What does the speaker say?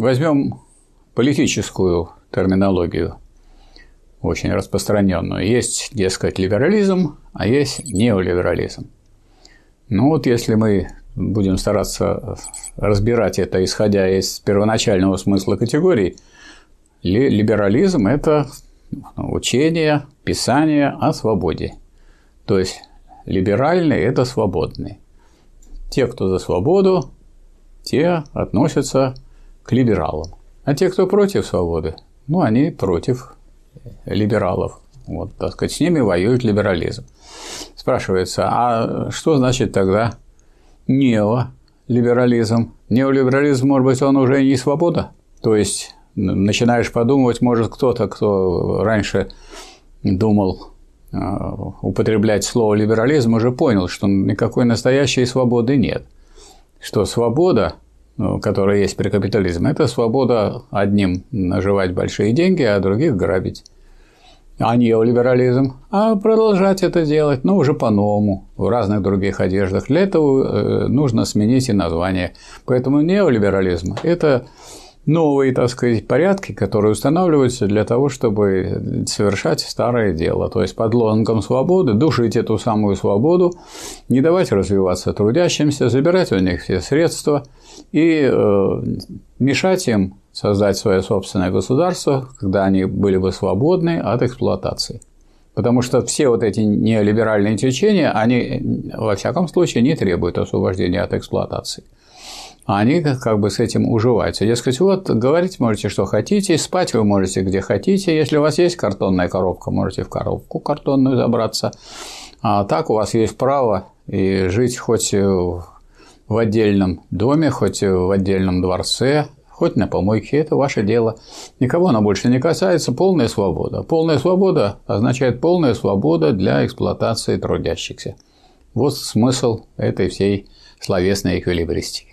Возьмем политическую терминологию, очень распространенную. Есть, дескать, либерализм, а есть неолиберализм. Ну вот если мы будем стараться разбирать это, исходя из первоначального смысла категорий, либерализм – это учение, писание о свободе. То есть либеральный – это свободный. Те, кто за свободу, те относятся к либералам. А те, кто против свободы, ну, они против либералов. Вот, так сказать, с ними воюет либерализм. Спрашивается, а что значит тогда неолиберализм? Неолиберализм, может быть, он уже не свобода? То есть, начинаешь подумывать, может, кто-то, кто раньше думал а, употреблять слово либерализм, уже понял, что никакой настоящей свободы нет. Что свобода, которая есть при капитализме, это свобода одним наживать большие деньги, а других грабить. А неолиберализм, а продолжать это делать, но уже по-новому, в разных других одеждах. Для этого э, нужно сменить и название. Поэтому неолиберализм – это новые, так сказать, порядки, которые устанавливаются для того, чтобы совершать старое дело. То есть под лозунгом свободы душить эту самую свободу, не давать развиваться трудящимся, забирать у них все средства и э, мешать им создать свое собственное государство, когда они были бы свободны от эксплуатации. Потому что все вот эти неолиберальные течения, они, во всяком случае, не требуют освобождения от эксплуатации они как бы с этим уживаются. Дескать, вот говорить можете, что хотите, спать вы можете где хотите. Если у вас есть картонная коробка, можете в коробку картонную забраться. А так у вас есть право и жить хоть в отдельном доме, хоть в отдельном дворце, хоть на помойке, это ваше дело. Никого оно больше не касается, полная свобода. Полная свобода означает полная свобода для эксплуатации трудящихся. Вот смысл этой всей словесной эквилибристики.